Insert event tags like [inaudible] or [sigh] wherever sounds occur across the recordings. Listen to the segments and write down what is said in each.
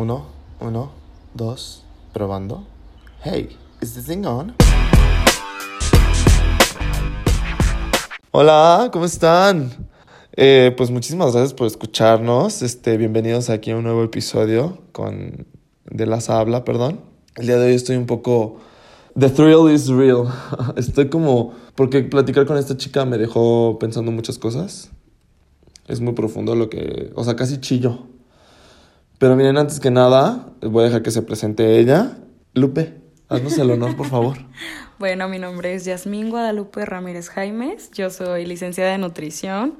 Uno, uno, dos, probando. Hey, is this thing on? Hola, ¿cómo están? Eh, pues muchísimas gracias por escucharnos. Este, bienvenidos aquí a un nuevo episodio con de las habla, perdón. El día de hoy estoy un poco The thrill is real. [laughs] Estoy como porque platicar con esta chica me dejó pensando muchas cosas. Es muy profundo lo que, o sea, casi chillo. Pero miren, antes que nada, voy a dejar que se presente ella. Lupe, haznos el honor, por favor. [laughs] Bueno, mi nombre es Yasmín Guadalupe Ramírez Jaimes. Yo soy licenciada de nutrición,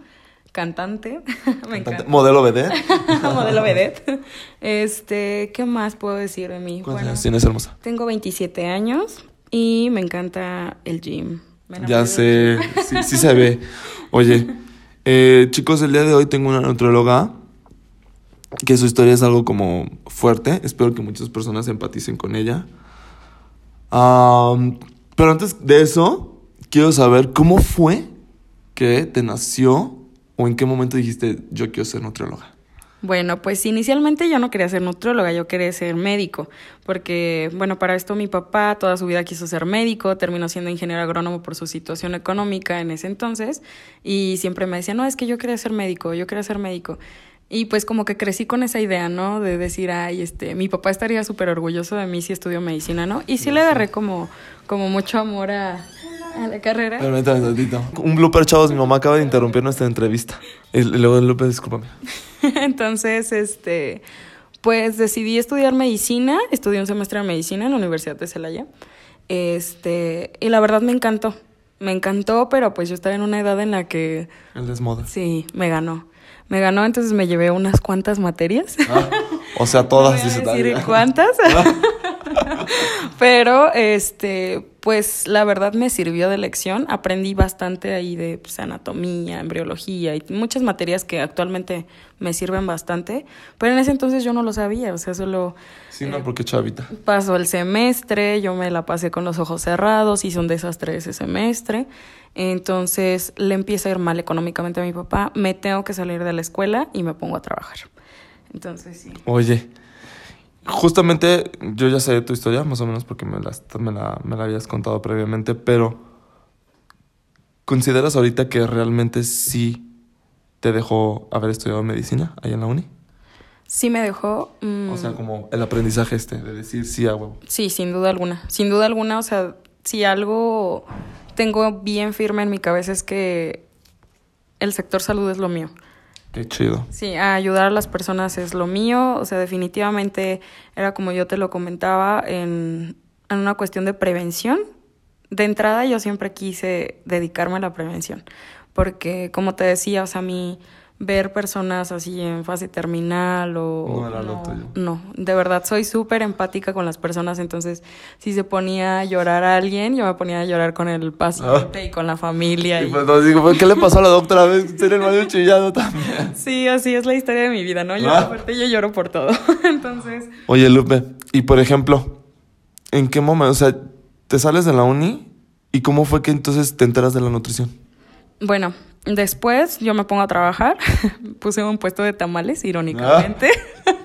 cantante. [laughs] Me encanta. Modelo vedette. [laughs] Modelo vedette. Este, ¿qué más puedo decir de mí? ¿Cuántos años tienes, hermosa? Tengo 27 años y me encanta el gym. Ya sé, sí, sí se ve. Oye, eh, chicos, el día de hoy tengo una nutrióloga que su historia es algo como fuerte. Espero que muchas personas empaticen con ella. Pero antes de eso, quiero saber cómo fue que te nació o en qué momento dijiste yo quiero ser nutrióloga. Bueno, pues inicialmente yo no quería ser nutrióloga, yo quería ser médico, porque, bueno, para esto mi papá toda su vida quiso ser médico, terminó siendo ingeniero agrónomo por su situación económica en ese entonces, y siempre me decía, no, es que yo quería ser médico, yo quería ser médico. Y pues como que crecí con esa idea, ¿no? De decir, ay, este, mi papá estaría súper orgulloso de mí si estudio medicina, ¿no? Y sí le agarré como, como mucho amor a, a la carrera. Permítame tantito. Un blooper, chavos, mi mamá acaba de interrumpir nuestra entrevista. Y luego, Lupe, discúlpame. [laughs] Entonces, este, pues decidí estudiar medicina, estudié un semestre de medicina en la Universidad de Celaya. Este, y la verdad me encantó. Me encantó, pero pues yo estaba en una edad en la que El desmoda. sí, me ganó. Me ganó, entonces me llevé unas cuantas materias. Ah, o sea, todas, [laughs] No voy a dice decir cuántas. [laughs] Pero, este, pues la verdad me sirvió de lección. Aprendí bastante ahí de pues, anatomía, embriología y muchas materias que actualmente me sirven bastante. Pero en ese entonces yo no lo sabía, o sea, solo Sí, no, porque chavita. pasó el semestre, yo me la pasé con los ojos cerrados, hice un desastre ese semestre. Entonces le empieza a ir mal económicamente a mi papá, me tengo que salir de la escuela y me pongo a trabajar. Entonces sí. Oye, justamente yo ya sé tu historia, más o menos porque me la, me la, me la habías contado previamente, pero ¿consideras ahorita que realmente sí te dejó haber estudiado medicina ahí en la uni? Sí me dejó... mm, O sea, como el aprendizaje este, de decir sí a huevo. Sí, sin duda alguna. Sin duda alguna, o sea, si algo tengo bien firme en mi cabeza es que el sector salud es lo mío. Qué chido. Sí, ayudar a las personas es lo mío. O sea, definitivamente era como yo te lo comentaba en, en una cuestión de prevención. De entrada yo siempre quise dedicarme a la prevención. Porque, como te decía, o sea, mí ver personas así en fase terminal o... No era lo tuyo. no, de verdad soy súper empática con las personas, entonces si se ponía a llorar a alguien, yo me ponía a llorar con el paciente y con la familia. Y y- pues nos digo, ¿qué le pasó a la doctora? ¿Ves? [laughs] Ser el medio chillado también. Sí, así es la historia de mi vida, ¿no? Yo, Ah. aparte, yo lloro por todo. [laughs] Entonces, Oye, Lupe, y por ejemplo, ¿en qué momento? O sea, te sales de la uni y cómo fue que entonces te enteras de la nutrición? bueno, después yo me pongo a trabajar. [laughs] Puse un puesto de tamales, irónicamente. [laughs]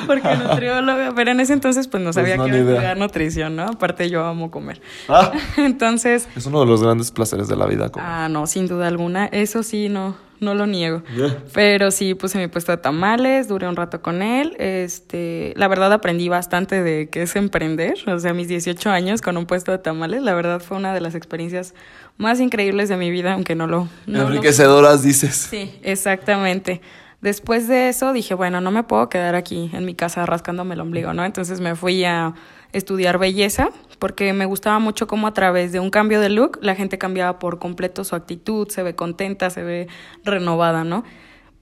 [laughs] Porque nutrióloga, pero en ese entonces pues no Pues sabía no, que iba a estudiar nutrición, ¿no? Aparte yo amo comer. Ah, [laughs] Entonces, es uno de los grandes placeres de la vida. Como... ah, no, sin duda alguna, eso sí, no, no lo niego. Yeah. Pero sí puse mi puesto de tamales, duré un rato con él. Este, la verdad aprendí bastante de qué es emprender. O sea, mis 18 años con un puesto de tamales, la verdad fue una de las experiencias más increíbles de mi vida, aunque no lo. no lo- Enriquecedoras, dices. Sí, exactamente. Después de eso dije, bueno, no me puedo quedar aquí en mi casa rascándome el ombligo, ¿no? Entonces me fui a estudiar belleza porque me gustaba mucho cómo a través de un cambio de look la gente cambiaba por completo su actitud, se ve contenta, se ve renovada, ¿no?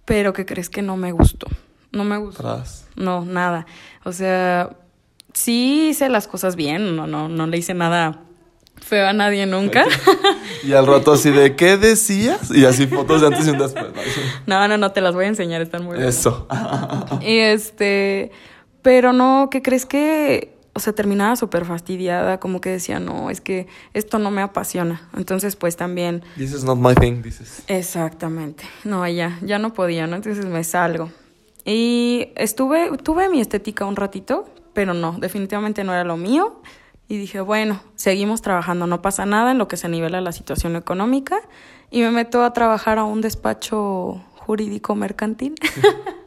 Pero ¿qué crees que no me gustó? No me gustó. Tras. No, nada. O sea, sí hice las cosas bien, no, no, no le hice nada feo a nadie nunca. [laughs] Y al rato así de, ¿qué decías? Y así fotos de antes y un después. No, no, no, te las voy a enseñar, están muy buenas. Eso. [laughs] Y este, pero no, ¿qué crees que? O sea, terminaba súper fastidiada, como que decía, no, es que esto no me apasiona. Entonces, pues también, This is not my thing, dices. exactamente, no, ya, ya no podía, ¿no? Entonces me salgo. Y estuve, tuve mi estética un ratito, pero no, definitivamente no era lo mío. Y dije, bueno, seguimos trabajando, no pasa nada en lo que se nivela la situación económica. Y me meto a trabajar a un despacho jurídico mercantil. [laughs]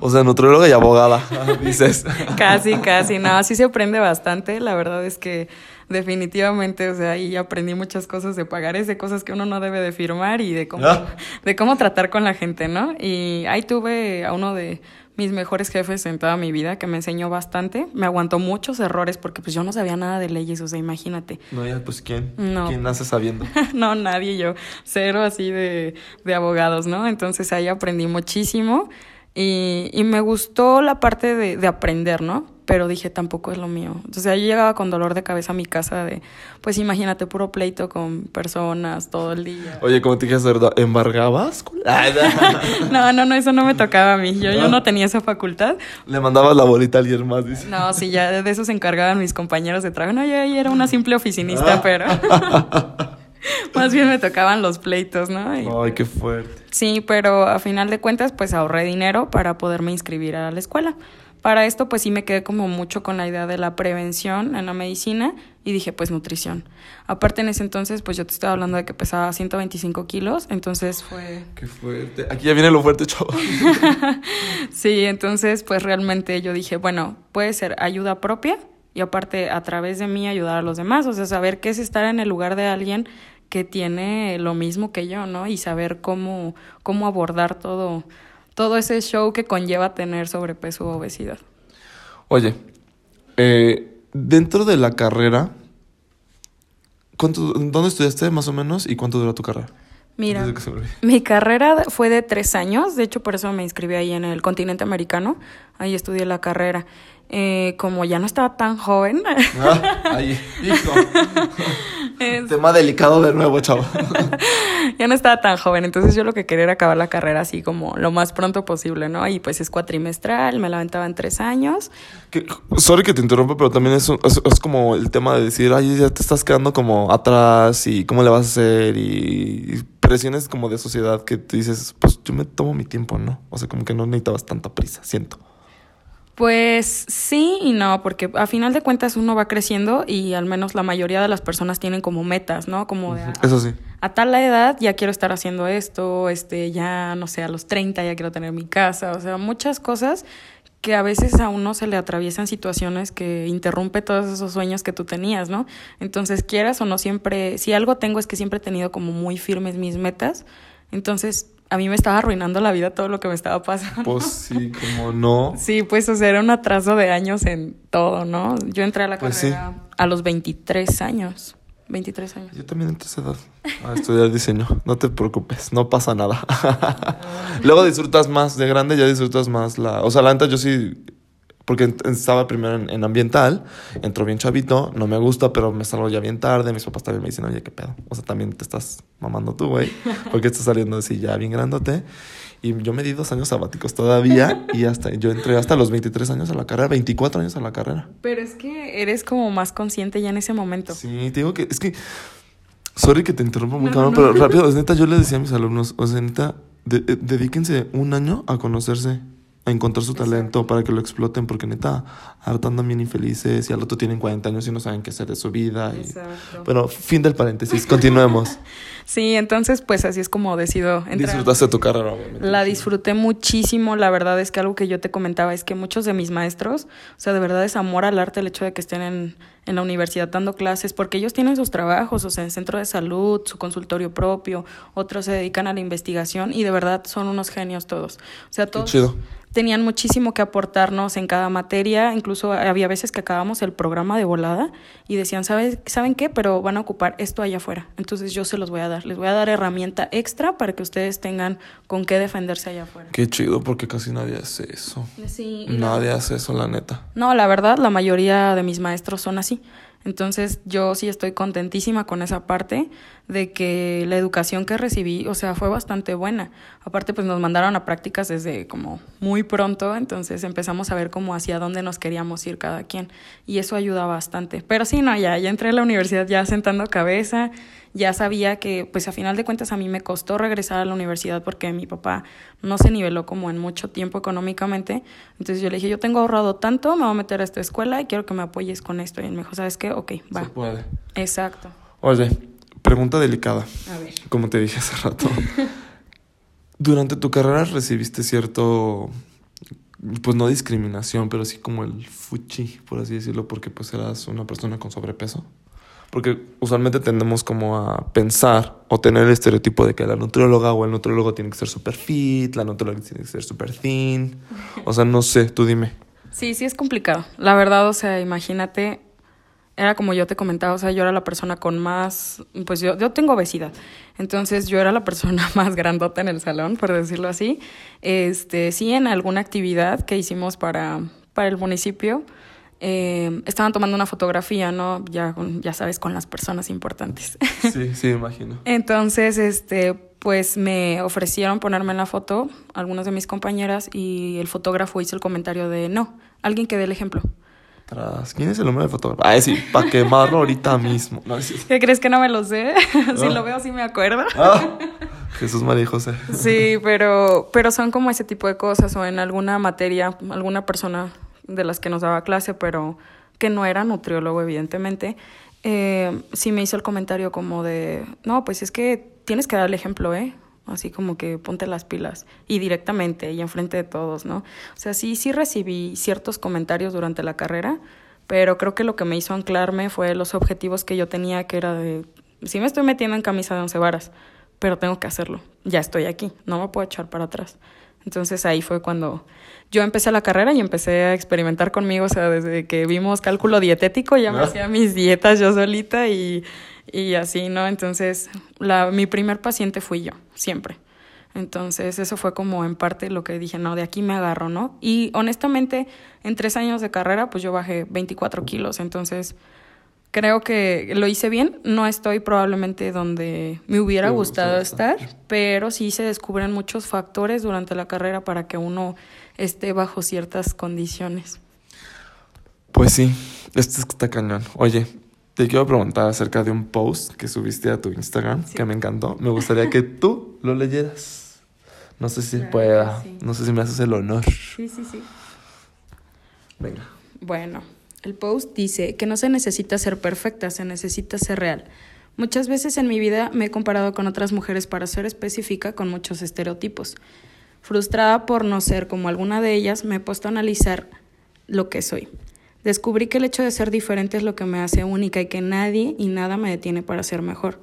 O sea, nutrióloga y abogada, [laughs] dices. [laughs] casi, casi, no, sí se aprende bastante. La verdad es que definitivamente, o sea, ahí aprendí muchas cosas de pagares, de cosas que uno no debe de firmar y de cómo, Ah. de cómo tratar con la gente, ¿no? Y ahí tuve a uno de mis mejores jefes en toda mi vida que me enseñó bastante, me aguantó muchos errores porque pues yo no sabía nada de leyes, o sea, imagínate. No, ya, pues ¿quién? No. ¿Quién nace sabiendo? [laughs] no, nadie, yo, cero así de, de abogados, ¿no? Entonces ahí aprendí muchísimo y, y me gustó la parte de, de aprender, ¿no? Pero dije, tampoco es lo mío. Entonces ahí llegaba con dolor de cabeza a mi casa de, pues imagínate, puro pleito con personas todo el día. Oye, como te dije ¿embargabas? No. [laughs] No, no, no, eso no me tocaba a mí. Yo, yo no tenía esa facultad. Le mandabas la bolita a alguien más, dice. No, sí, ya de eso se encargaban mis compañeros de trabajo. No, yo ahí era una simple oficinista, pero [laughs] más bien me tocaban los pleitos, ¿no? Y- Ay, qué fuerte. Sí, pero a final de cuentas, pues ahorré dinero para poderme inscribir a la escuela. Para esto, pues sí me quedé como mucho con la idea de la prevención en la medicina y dije, pues nutrición. Aparte, en ese entonces, pues yo te estaba hablando de que pesaba 125 kilos, entonces fue... Qué fuerte. Aquí ya viene lo fuerte, chaval. [laughs] Sí, entonces, pues realmente yo dije, bueno, puede ser ayuda propia y aparte a través de mí ayudar a los demás, o sea, saber qué es estar en el lugar de alguien que tiene lo mismo que yo, ¿no? Y saber cómo, cómo abordar todo, todo ese show que conlleva tener sobrepeso u obesidad. Oye, eh, dentro de la carrera, ¿cuánto, ¿dónde estudiaste más o menos y cuánto duró tu carrera? Mira, mi carrera fue de tres años, de hecho por eso me inscribí ahí en el continente americano, ahí estudié la carrera. Eh, como ya no estaba tan joven, Ah, ahí, hijo. [laughs] es- [laughs] Tema delicado de nuevo, chaval. [laughs] ya no estaba tan joven, entonces yo lo que quería era acabar la carrera así como lo más pronto posible, ¿no? Y pues es cuatrimestral, me la aventaba en tres años. Que- sorry que te interrumpa, pero también es, un- es, es como el tema de decir, ay, ya te estás quedando como atrás y cómo le vas a hacer y, y presiones como de sociedad que tú dices, pues yo me tomo mi tiempo, ¿no? O sea, como que no necesitabas tanta prisa, siento. Pues sí y no, porque a final de cuentas uno va creciendo y al menos la mayoría de las personas tienen como metas, ¿no? Como de, Eso sí. a tal edad ya quiero estar haciendo esto, este, ya no sé, a los 30 ya quiero tener mi casa, o sea, muchas cosas que a veces a uno se le atraviesan situaciones que interrumpe todos esos sueños que tú tenías, ¿no? Entonces, quieras o no siempre, si algo tengo es que siempre he tenido como muy firmes mis metas, entonces a mí me estaba arruinando la vida todo lo que me estaba pasando. Pues sí, [laughs] como no. Sí, pues o sea, era un atraso de años en todo, ¿no? Yo entré a la Pues sí. carrera a los 23 años. 23 años. Yo también entré a esa edad a estudiar diseño. No te preocupes, no pasa nada. [laughs] Luego disfrutas más, de grande ya disfrutas más la... O sea, la neta yo sí... Porque estaba primero en, en ambiental, entró bien chavito, no me gusta, pero me salgo ya bien tarde, mis papás también me dicen, oye, qué pedo. O sea, también te estás mamando tú, güey, [laughs] porque estás saliendo así ya bien grandote. Y yo me di dos años sabáticos todavía y [laughs] hasta yo entré hasta los 23 años a la carrera, 24 años a la carrera. Pero es que eres como más consciente ya en ese momento. Sí, te digo que es que. Sorry que te interrumpo muy No, cabrón, no, no. pero rápido, es neta, yo le decía a mis alumnos, o sea, neta, de- eh, dedíquense un año a conocerse, a encontrar su talento para que lo exploten, porque neta, ahorita andan bien infelices y al otro tienen 40 años y no saben qué hacer de su vida. y-. Bueno, fin del paréntesis, continuemos. [laughs] Sí, entonces pues así es como decido entrar. Disfrutaste tu carrera, obviamente. La disfruté muchísimo, la verdad es que algo que yo te comentaba es que muchos de mis maestros, o sea, de verdad es amor al arte el hecho de que estén en, en la universidad dando clases, porque ellos tienen sus trabajos, o sea, en centro de salud, su consultorio propio, otros se dedican a la investigación y de verdad son unos genios todos. O sea, todos. Tenían muchísimo que aportarnos en cada materia, incluso había veces que acabamos el programa de volada y decían, ¿sabes, ¿saben qué? Pero van a ocupar esto allá afuera, entonces yo se los voy a dar, les voy a dar herramienta extra para que ustedes tengan con qué defenderse allá afuera. Qué chido, porque casi nadie hace eso. Sí, y la- Nadie hace eso, la neta. No, la verdad, la mayoría de mis maestros son así. Entonces, yo sí estoy contentísima con esa parte de que la educación que recibí, o sea, fue bastante buena. Aparte, pues nos mandaron a prácticas desde como muy pronto, entonces empezamos a ver como hacia dónde nos queríamos ir cada quien y eso ayuda bastante. Pero sí, no, ya, ya entré a la universidad ya sentando cabeza ya sabía que pues a final de cuentas a mí me costó regresar a la universidad porque mi papá no se niveló como en mucho tiempo económicamente. Entonces yo le dije, yo tengo ahorrado tanto, me voy a meter a esta escuela y quiero que me apoyes con esto. Y él me dijo, ¿sabes qué? Ok, va. Se puede. Exacto. Oye, pregunta delicada. A ver. Como te dije hace rato. Durante tu carrera recibiste cierto, pues no discriminación, pero sí como el fuchi, por así decirlo, porque pues eras una persona con sobrepeso. Porque usualmente tendemos como a pensar o tener el estereotipo de que la nutrióloga o el nutriólogo tiene que ser super fit, la nutrióloga tiene que ser super thin. O sea, no sé, tú dime. Sí, sí es complicado. La verdad, o sea, imagínate, era como yo te comentaba, o sea, yo era la persona con más, pues yo, yo tengo obesidad, entonces yo era la persona [laughs] más grandota en el salón, por decirlo así. Este, sí, en alguna actividad que hicimos para, para el municipio, eh, estaban tomando una fotografía, ¿no? Ya, ya sabes, con las personas importantes. [laughs] Sí, sí, imagino. Entonces, este, pues me ofrecieron ponerme en la foto, algunas de mis compañeras, y el fotógrafo hizo el comentario de no, alguien que dé el ejemplo. Tras, ¿quién es el nombre del fotógrafo? Ah, sí, para quemarlo ahorita mismo. No, sí. ¿Qué crees que no me lo sé? [laughs] si Ah. lo veo, sí me acuerdo. Ah, Jesús María y José. Sí, pero, pero son como ese tipo de cosas, o en alguna materia, alguna persona de las que nos daba clase, pero que no era nutriólogo, evidentemente, eh, sí me hizo el comentario como de, no, pues es que tienes que dar el ejemplo, ¿eh? Así como que ponte las pilas y directamente y enfrente de todos, ¿no? O sea, sí, sí recibí ciertos comentarios durante la carrera, pero creo que lo que me hizo anclarme fue los objetivos que yo tenía, que era de, sí me estoy metiendo en camisa de once varas, pero tengo que hacerlo. Ya estoy aquí, no me puedo echar para atrás. Entonces ahí fue cuando yo empecé la carrera y empecé a experimentar conmigo, o sea, desde que vimos cálculo dietético, ya me Ah. hacía mis dietas yo solita y, y así, ¿no? Entonces, la, mi primer paciente fui yo, siempre. Entonces, eso fue como en parte lo que dije, no, de aquí me agarro, ¿no? Y honestamente, en tres años de carrera, pues yo bajé 24 kilos, entonces creo que lo hice bien. No estoy probablemente donde me hubiera gustado estar, pero sí se descubren muchos factores durante la carrera para que uno esté bajo ciertas condiciones. Pues sí, esto está cañón. Oye, te quiero preguntar acerca de un post que subiste a tu Instagram Sí. que me encantó. Me gustaría que [laughs] tú lo leyeras. No sé si Claro pueda. sí. No sé si me haces el honor. Sí, sí, sí. Venga. Bueno, el post dice que no se necesita ser perfecta, se necesita ser real. Muchas veces en mi vida me he comparado con otras mujeres para ser específica con muchos estereotipos. Frustrada por no ser como alguna de ellas, me he puesto a analizar lo que soy. Descubrí que el hecho de ser diferente es lo que me hace única y que nadie y nada me detiene para ser mejor.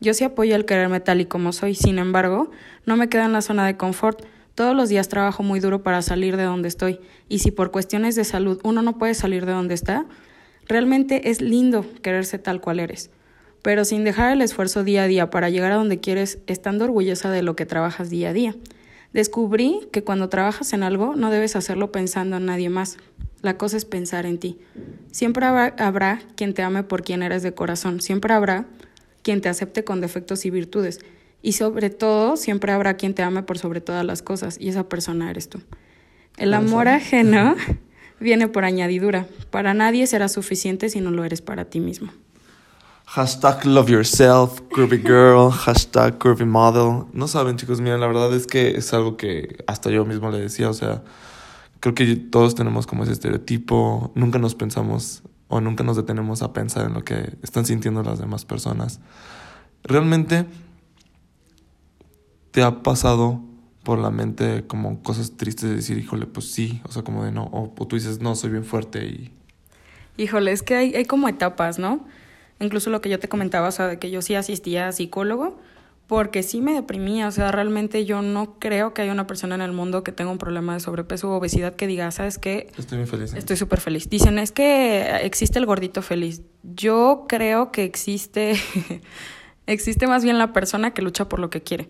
Yo sí apoyo el quererme tal y como soy, sin embargo, no me quedo en la zona de confort. Todos los días trabajo muy duro para salir de donde estoy, y si por cuestiones de salud uno no puede salir de donde está, realmente es lindo quererse tal cual eres. Pero sin dejar el esfuerzo día a día para llegar a donde quieres, estando orgullosa de lo que trabajas día a día. Descubrí que cuando trabajas en algo no debes hacerlo pensando en nadie más. La cosa es pensar en ti. Siempre habrá, quien te ame por quien eres de corazón. Siempre habrá quien te acepte con defectos y virtudes. Y sobre todo, siempre habrá quien te ame por sobre todas las cosas. Y esa persona eres tú. El amor ajeno [laughs] viene por añadidura. Para nadie será suficiente si no lo eres para ti mismo. Hashtag love yourself, curvy girl, hashtag curvy model. No saben, chicos, miren, la verdad es que es algo que hasta yo mismo le decía, o sea, creo que todos tenemos como ese estereotipo, nunca nos pensamos o nunca nos detenemos a pensar en lo que están sintiendo las demás personas. Realmente te ha pasado por la mente como cosas tristes de decir, híjole, pues sí, o sea, como de no, o, o tú dices, no, soy bien fuerte y... Híjole, es que hay, hay como etapas, ¿no? Incluso lo que yo te comentaba, o sea, de que yo sí asistía a psicólogo, porque sí me deprimía, o sea, realmente yo no creo que haya una persona en el mundo que tenga un problema de sobrepeso o obesidad que diga, ¿sabes qué? Estoy muy feliz. Estoy súper feliz. Dicen, es que existe el gordito feliz. Yo creo que existe, [laughs] existe más bien la persona que lucha por lo que quiere.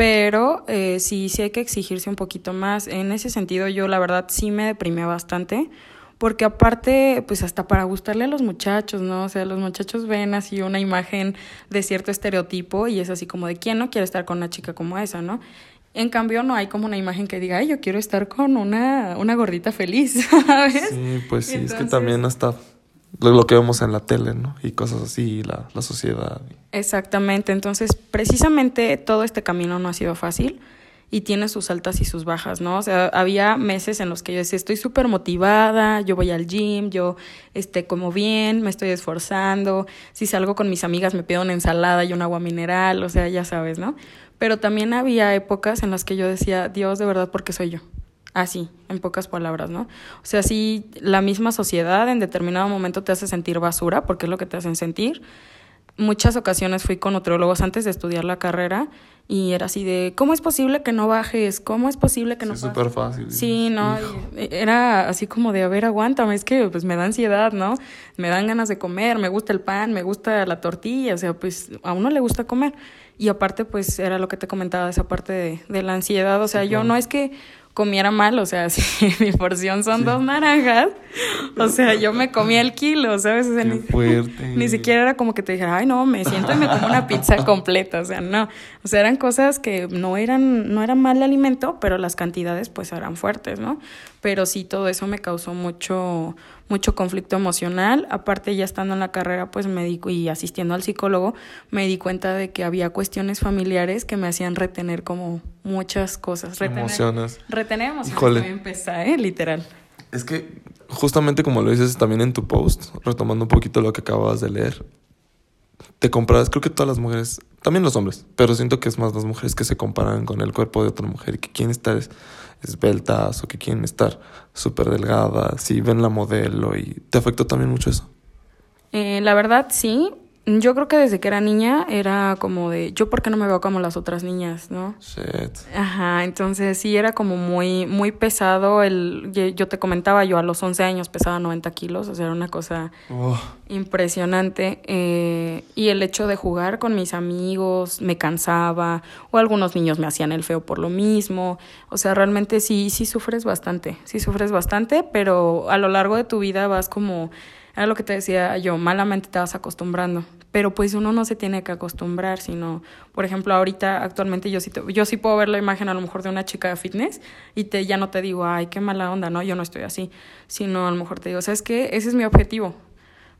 Pero eh, sí, sí hay que exigirse un poquito más. En ese sentido, yo la verdad sí me deprimía bastante. Porque aparte, pues hasta para gustarle a los muchachos, ¿no? O sea, los muchachos ven así una imagen de cierto estereotipo y es así como de quién no quiere estar con una chica como esa, ¿no? En cambio, no hay como una imagen que diga, ay, yo quiero estar con una, una gordita feliz, [laughs] ¿sabes? Sí, pues sí, es que también hasta lo, que vemos en la tele, ¿no? Y cosas así, la, la sociedad. Exactamente, entonces precisamente todo este camino no ha sido fácil y tiene sus altas y sus bajas, ¿no? O sea, había meses en los que yo decía, estoy súper motivada, yo voy al gym, yo este, como bien, me estoy esforzando, si salgo con mis amigas me pido una ensalada y un agua mineral, o sea, ya sabes, ¿no? Pero también había épocas en las que yo decía, Dios, de verdad, ¿por qué soy yo? Así, en pocas palabras, ¿no? O sea, si la misma sociedad en determinado momento te hace sentir basura, porque es lo que te hacen sentir. Muchas ocasiones fui con nutriólogos antes de estudiar la carrera y era así de, ¿cómo es posible que no bajes? ¿Cómo es posible que no Sí, súper fácil. Sí, no, y era así como de, a ver, aguántame, es que pues me da ansiedad, ¿no? Me dan ganas de comer, me gusta el pan, me gusta la tortilla, o sea, pues a uno le gusta comer. Y aparte, pues era lo que te comentaba, esa parte de, de la ansiedad, o sea, yo no es que comiera mal, o sea, [laughs] si mi porción son dos naranjas, o sea, yo me comía el kilo, ¿sabes? O sea, Qué ni, [laughs] fuerte. ni siquiera era como que te dijera, ay, no, me siento y me como una pizza completa, o sea, no. O sea, eran cosas que no eran, no eran mal alimento, pero las cantidades pues eran fuertes, ¿no? Pero sí, todo eso me causó mucho, mucho conflicto emocional. Aparte, ya estando en la carrera, pues me di, y asistiendo al psicólogo, me di cuenta de que había cuestiones familiares que me hacían retener como muchas cosas. Retener, Emociones. Retener emociones Híjole. también pesa, ¿eh? Literal. Es que justamente como lo dices también en tu post, retomando un poquito lo que acabas de leer, te comparas, creo que todas las mujeres, también los hombres, pero siento que es más las mujeres que se comparan con el cuerpo de otra mujer y que quieren estar es- esbeltas o que quieren estar súper delgadas y ven la modelo y te afectó también mucho eso. Eh, la verdad, sí. Yo creo que desde que era niña era como de, yo por qué no me veo como las otras niñas, ¿no? Shit. Ajá, entonces sí era como muy, muy pesado. El, yo- te comentaba, yo a los 11 años pesaba 90 kilos, o sea, era una cosa Oh, impresionante. eh, y el hecho de jugar con mis amigos me cansaba, o algunos niños me hacían el feo por lo mismo. O sea, realmente sí, sí sufres bastante, sí sufres bastante, pero a lo largo de tu vida vas como, era lo que te decía yo, malamente te vas acostumbrando. Pero pues uno no se tiene que acostumbrar, sino, por ejemplo, ahorita actualmente yo sí, te- yo sí puedo ver la imagen a lo mejor de una chica de fitness y te, ya no te digo, ay, qué mala onda, no, yo no estoy así, sino a lo mejor te digo, ¿sabes qué? Ese es mi objetivo.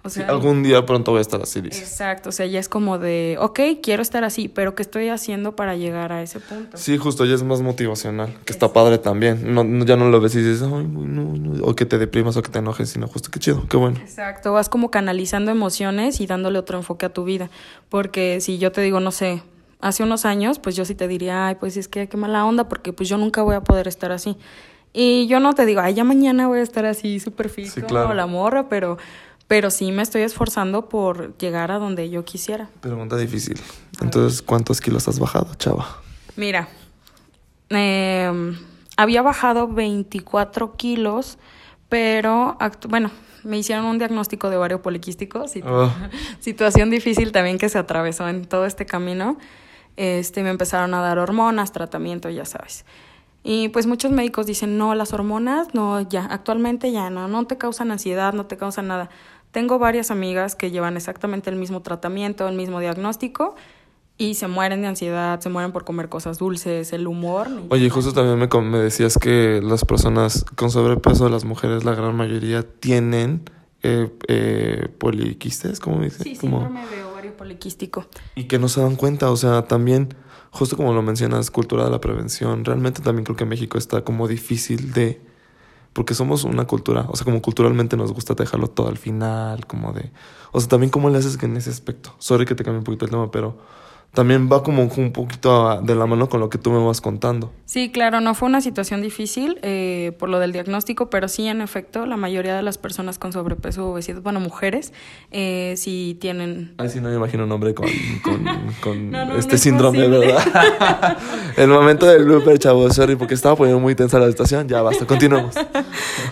O sí, algún día pronto voy a estar así, dices. Exacto, o sea, ya es como de, ok, quiero estar así, pero ¿qué estoy haciendo para llegar a ese punto? Sí, justo, ya es más motivacional, que está padre también. No, no- ya no lo ves y dices, ay, no, no", o que te deprimas o que te enojes, sino justo, qué chido, qué bueno. Exacto, vas como canalizando emociones y dándole otro enfoque a tu vida, porque si yo te digo, no sé, hace unos años, pues yo sí te diría, ay, pues es que qué mala onda, porque pues yo nunca voy a poder estar así. Y yo no te digo, ay, ya mañana voy a estar así súper fit Sí, claro. la morra, pero, pero sí me estoy esforzando por llegar a donde yo quisiera. Pregunta difícil. Entonces, ¿cuántos kilos has bajado, chava? Mira, eh, había bajado 24 kilos, pero bueno, me hicieron un diagnóstico de ovario poliquístico, situ- Oh. [laughs] situación difícil también que se atravesó en todo este camino. Este, me empezaron a dar hormonas, tratamiento, ya sabes. Y pues muchos médicos dicen, no, las hormonas, no, ya, actualmente ya no, no te causan ansiedad, no te causan nada. Tengo varias amigas que llevan exactamente el mismo tratamiento, el mismo diagnóstico, y se mueren de ansiedad, se mueren por comer cosas dulces, el humor. Oye, justo también me, me decías que las personas con sobrepeso, las mujeres, la gran mayoría, tienen eh, eh, poliquistes, ¿cómo dice? Sí, Como- síndrome de ovario poliquístico. Y que no se dan cuenta, o sea, también, justo como lo mencionas, cultura de la prevención, realmente también creo que México está como difícil de... Porque somos una cultura, o sea, como culturalmente nos gusta dejarlo todo al final, como de... O sea, también cómo le haces en ese aspecto. Sorry que te cambie un poquito el tema, pero también va como un poquito de la mano con lo que tú me vas contando. Sí, claro, no fue una situación difícil eh, por lo del diagnóstico, pero sí, en efecto, la mayoría de las personas con sobrepeso o obesidad, bueno, mujeres, eh, sí tienen... Ay, sí, no me imagino un hombre con, con, [laughs] con No, no, este no es síndrome, posible. ¿verdad? [laughs] el momento del blooper, chavos, sorry, porque estaba poniendo muy tensa la situación. Ya basta, continuemos. [laughs]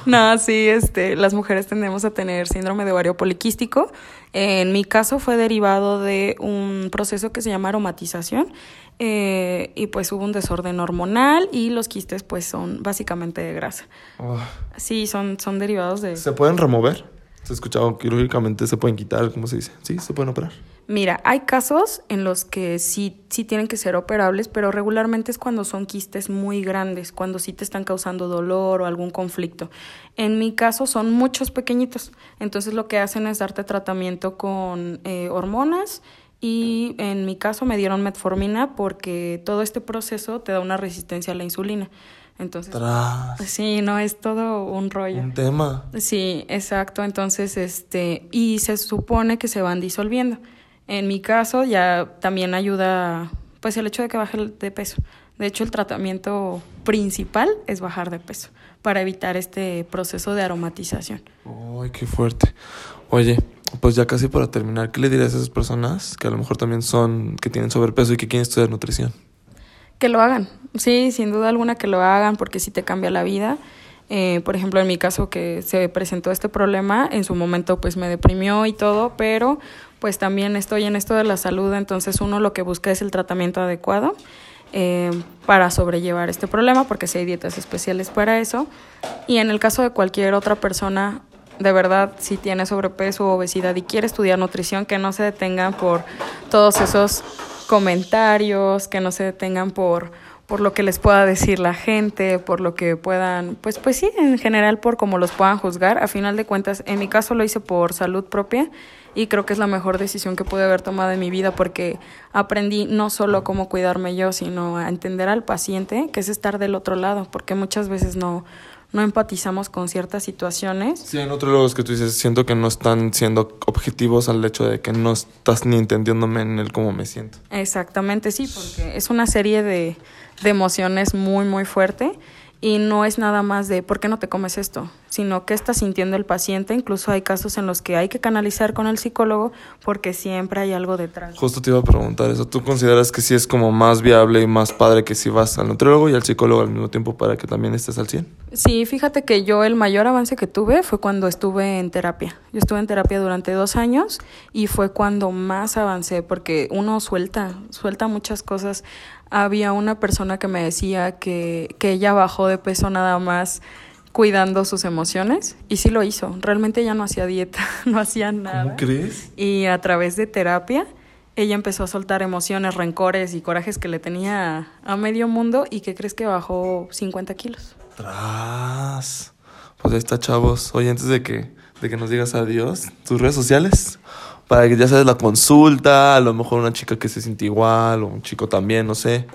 No, sí, este, las mujeres tendemos a tener síndrome de ovario poliquístico. En mi caso fue derivado de un proceso que se llama aromatización eh, y pues hubo un desorden hormonal y los quistes pues son básicamente de grasa. Oh. Sí, son, son derivados de... ¿Se pueden remover? Se ha escuchado quirúrgicamente se pueden quitar, ¿cómo se dice? Sí, se pueden operar. Mira, hay casos en los que sí, sí tienen que ser operables, pero regularmente es cuando son quistes muy grandes, cuando sí te están causando dolor o algún conflicto. En mi caso son muchos pequeñitos, entonces lo que hacen es darte tratamiento con eh, hormonas y en mi caso me dieron metformina porque todo este proceso te da una resistencia a la insulina. Entonces, sí, no es todo un rollo. Un tema. Sí, exacto. Entonces, este, y se supone que se van disolviendo. En mi caso, ya también ayuda, pues, el hecho de que baje de peso. De hecho, el tratamiento principal es bajar de peso para evitar este proceso de aromatización. Ay, qué fuerte. Oye, pues ya casi para terminar, ¿qué le dirías a esas personas que a lo mejor también son, que tienen sobrepeso y que quieren estudiar nutrición? Que lo hagan, sí, sin duda alguna que lo hagan porque sí te cambia la vida. Eh, por ejemplo, en mi caso que se presentó este problema, en su momento pues me deprimió y todo, pero pues también estoy en esto de la salud, entonces uno lo que busca es el tratamiento adecuado eh, para sobrellevar este problema, porque si hay dietas especiales para eso. Y en el caso de cualquier otra persona, de verdad, si tiene sobrepeso o obesidad y quiere estudiar nutrición, que no se detengan por todos esos comentarios, que no se detengan por, por lo que les pueda decir la gente, por lo que puedan, pues, pues sí, en general por cómo los puedan juzgar. A final de cuentas, en mi caso lo hice por salud propia y creo que es la mejor decisión que pude haber tomado en mi vida porque aprendí no solo cómo cuidarme yo, sino a entender al paciente, que es estar del otro lado, porque muchas veces no, no empatizamos con ciertas situaciones. Sí, en otros logos que tú dices, siento que no están siendo objetivos al hecho de que no estás ni entendiéndome en el cómo me siento. Exactamente, sí, porque es una serie de, de emociones muy, muy fuerte y no es nada más de ¿por qué no te comes esto? sino qué está sintiendo el paciente. Incluso hay casos en los que hay que canalizar con el psicólogo porque siempre hay algo detrás. Justo te iba a preguntar eso. ¿Tú consideras que sí es como más viable y más padre que si vas al nutriólogo y al psicólogo al mismo tiempo para que también estés al 100? Sí, fíjate que yo el mayor avance que tuve fue cuando estuve en terapia. Yo estuve en terapia durante dos años y fue cuando más avancé porque uno suelta, suelta muchas cosas había una persona que me decía que, que ella bajó de peso nada más cuidando sus emociones y sí lo hizo. Realmente ella no hacía dieta, [laughs] no hacía nada. ¿Cómo crees? Y a través de terapia ella empezó a soltar emociones, rencores y corajes que le tenía a medio mundo y que crees que bajó 50 kilos. Tras. Pues ahí está, chavos. Oye, antes de que, de que nos digas adiós, tus redes sociales para que ya sabes la consulta, a lo mejor una chica que se siente igual o un chico también, no sé.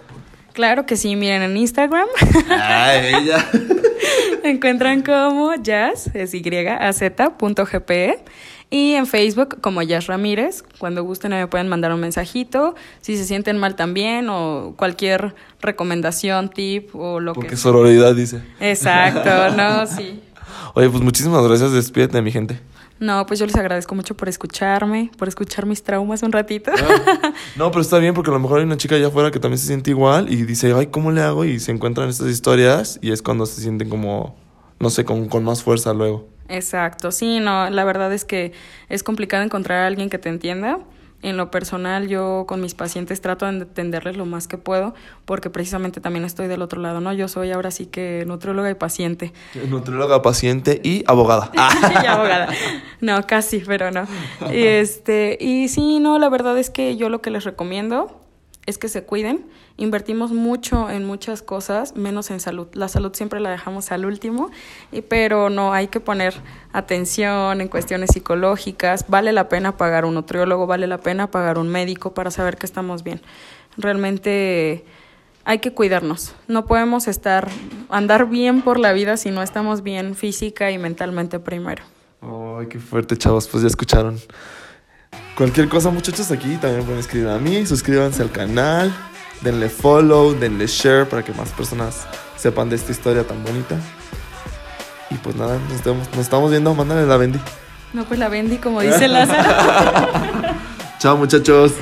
Claro que sí, miren en Instagram. Ah, ella. [laughs] Me encuentran como jazz, es y e, y en Facebook como Jazz Ramírez. Cuando gusten me pueden mandar un mensajito. Si se sienten mal también o cualquier recomendación, tip o lo Porque que sororidad dice. Exacto, no, sí. [laughs] Oye, pues muchísimas gracias. Despídete, mi gente. No, pues yo les agradezco mucho por escucharme, por escuchar mis traumas un ratito. Ah, [laughs] no, pero está bien porque a lo mejor hay una chica allá afuera que también se siente igual y dice, ay, ¿cómo le hago? Y se encuentran estas historias y es cuando se sienten como, no sé, con, con más fuerza luego. Exacto, sí, no, la verdad es que es complicado encontrar a alguien que te entienda en lo personal, yo con mis pacientes trato de entenderles lo más que puedo, porque precisamente también estoy del otro lado, ¿no? Yo soy ahora sí que nutrióloga y paciente. Nutrióloga, paciente y abogada. [laughs] y abogada. No, casi, pero no. Y, este, y sí, no, la verdad es que yo lo que les recomiendo es que se cuiden. Invertimos mucho en muchas cosas, menos en salud. La salud siempre la dejamos al último, pero no hay que poner atención en cuestiones psicológicas. Vale la pena pagar un nutriólogo, vale la pena pagar un médico para saber que estamos bien. Realmente hay que cuidarnos. No podemos estar andar bien por la vida si no estamos bien física y mentalmente primero. Ay, qué fuerte, chavos, pues ya escucharon. Cualquier cosa, muchachos, aquí también pueden escribir a mí. Suscríbanse al canal, denle follow, denle share para que más personas sepan de esta historia tan bonita. Y pues nada, nos, nos estamos viendo. Mándale la Bendy. No, pues la Bendy, como dice Lázaro. [laughs] Chao, muchachos.